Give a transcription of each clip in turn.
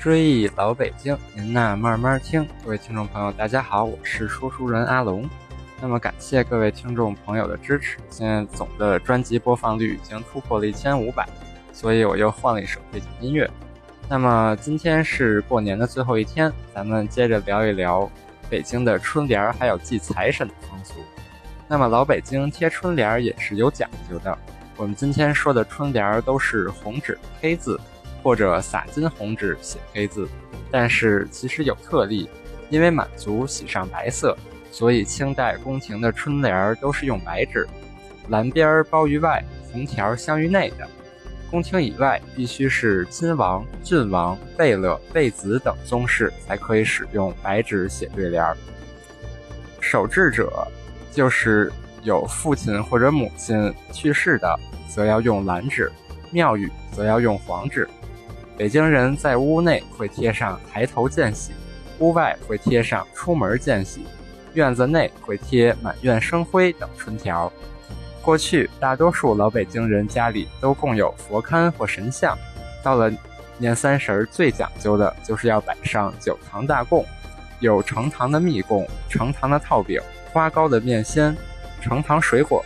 追忆老北京，您呐慢慢听。各位听众朋友，大家好，我是说书人阿龙。那么感谢各位听众朋友的支持，现在总的专辑播放率已经突破了一千五百，所以我又换了一首背景音乐。那么今天是过年的最后一天，咱们接着聊一聊北京的春联儿，还有祭财神的风俗。那么老北京贴春联儿也是有讲究的。我们今天说的春联儿都是红纸黑字，或者撒金红纸写黑字。但是其实有特例，因为满族喜上白色，所以清代宫廷的春联都是用白纸，蓝边包于外，红条镶于内的。宫廷以外，必须是亲王、郡王、贝勒、贝子等宗室才可以使用白纸写对联。守制者，就是有父亲或者母亲去世的，则要用蓝纸；庙宇则要用黄纸。北京人在屋内会贴上“抬头见喜”，屋外会贴上“出门见喜”，院子内会贴“满院生辉”等春条。过去，大多数老北京人家里都供有佛龛或神像。到了年三十，最讲究的就是要摆上九堂大供，有成堂的蜜供、成堂的套饼、花糕的面鲜、成堂水果、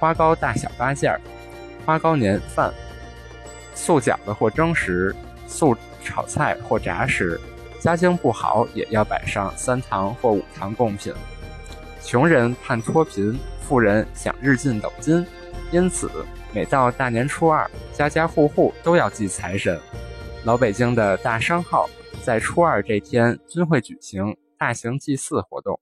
花糕大小八件儿、花糕年饭、素饺子或蒸食、素炒菜或炸食。家境不好，也要摆上三堂或五堂贡品。穷人盼脱贫。富人想日进斗金，因此每到大年初二，家家户户都要祭财神。老北京的大商号在初二这天均会举行大型祭祀活动，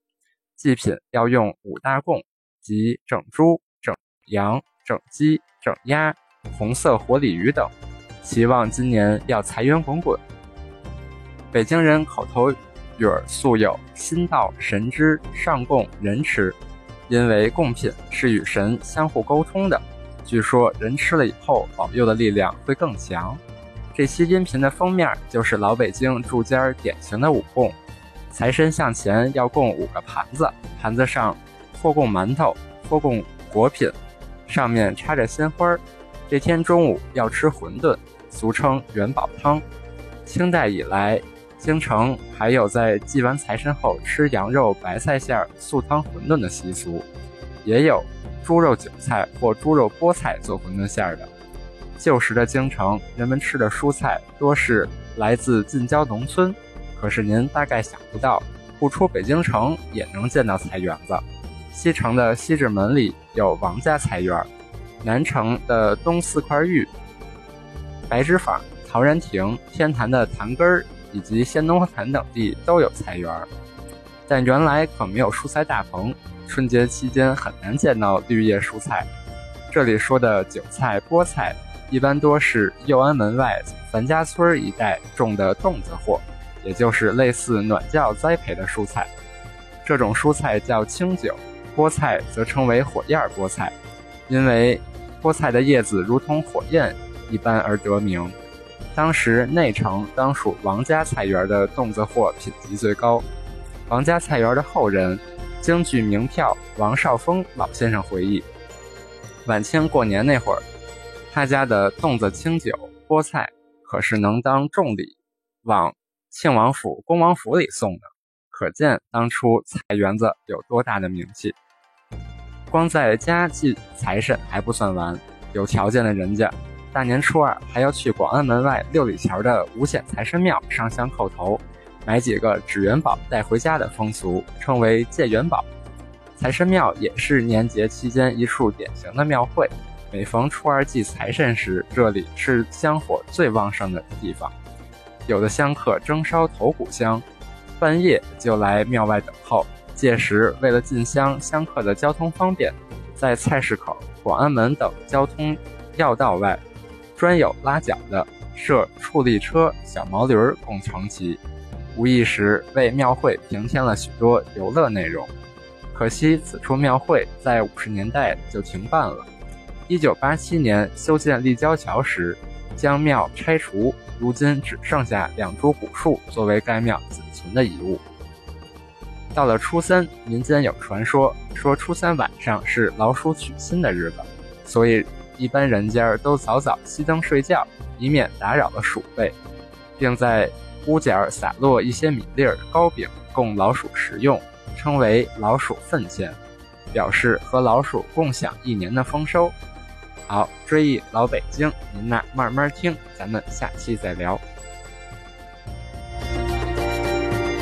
祭品要用五大贡，即整猪、整羊、整鸡、整鸭、红色活鲤鱼等，希望今年要财源滚滚。北京人口头语儿素有“心到神知，上供人吃”。因为贡品是与神相互沟通的，据说人吃了以后保佑的力量会更强。这期音频的封面就是老北京住家典型的五供。财神向前要供五个盘子，盘子上或供馒头，或供果品，上面插着鲜花。这天中午要吃馄饨，俗称元宝汤。清代以来。京城还有在祭完财神后吃羊肉白菜馅素汤馄饨的习俗，也有猪肉韭菜或猪肉菠菜做馄饨馅的。旧时的京城，人们吃的蔬菜多是来自近郊农村，可是您大概想不到，不出北京城也能见到菜园子。西城的西直门里有王家菜园，南城的东四块玉、白纸坊、陶然亭、天坛的坛根儿。以及仙农坛等地都有菜园，但原来可没有蔬菜大棚，春节期间很难见到绿叶蔬菜。这里说的韭菜、菠菜，一般多是右安门外樊家村一带种的冻子货，也就是类似暖窖栽培的蔬菜。这种蔬菜叫清韭，菠菜则称为火焰菠菜，因为菠菜的叶子如同火焰一般而得名。当时内城当属王家菜园的冻子货品级最高。王家菜园的后人京剧名票王少峰老先生回忆，晚清过年那会儿，他家的冻子清酒菠菜可是能当重礼往庆王府、恭王府里送的，可见当初菜园子有多大的名气。光在家祭财神还不算完，有条件的人家。大年初二还要去广安门外六里桥的五显财神庙上香叩头，买几个纸元宝带回家的风俗，称为借元宝。财神庙也是年节期间一处典型的庙会。每逢初二祭财神时，这里是香火最旺盛的地方。有的香客蒸烧头骨香，半夜就来庙外等候。届时为了进香，香客的交通方便，在菜市口、广安门等交通要道外。专有拉脚的设处力车、小毛驴儿供乘骑，无意时为庙会平添了许多游乐内容。可惜此处庙会在五十年代就停办了。一九八七年修建立交桥时，将庙拆除，如今只剩下两株古树作为该庙仅存的遗物。到了初三，民间有传说，说初三晚上是老鼠娶亲的日子，所以。一般人家都早早熄灯睡觉，以免打扰了鼠辈，并在屋角洒落一些米粒儿、糕饼，供老鼠食用，称为老鼠粪钱，表示和老鼠共享一年的丰收。好，追忆老北京，您呐慢慢听，咱们下期再聊。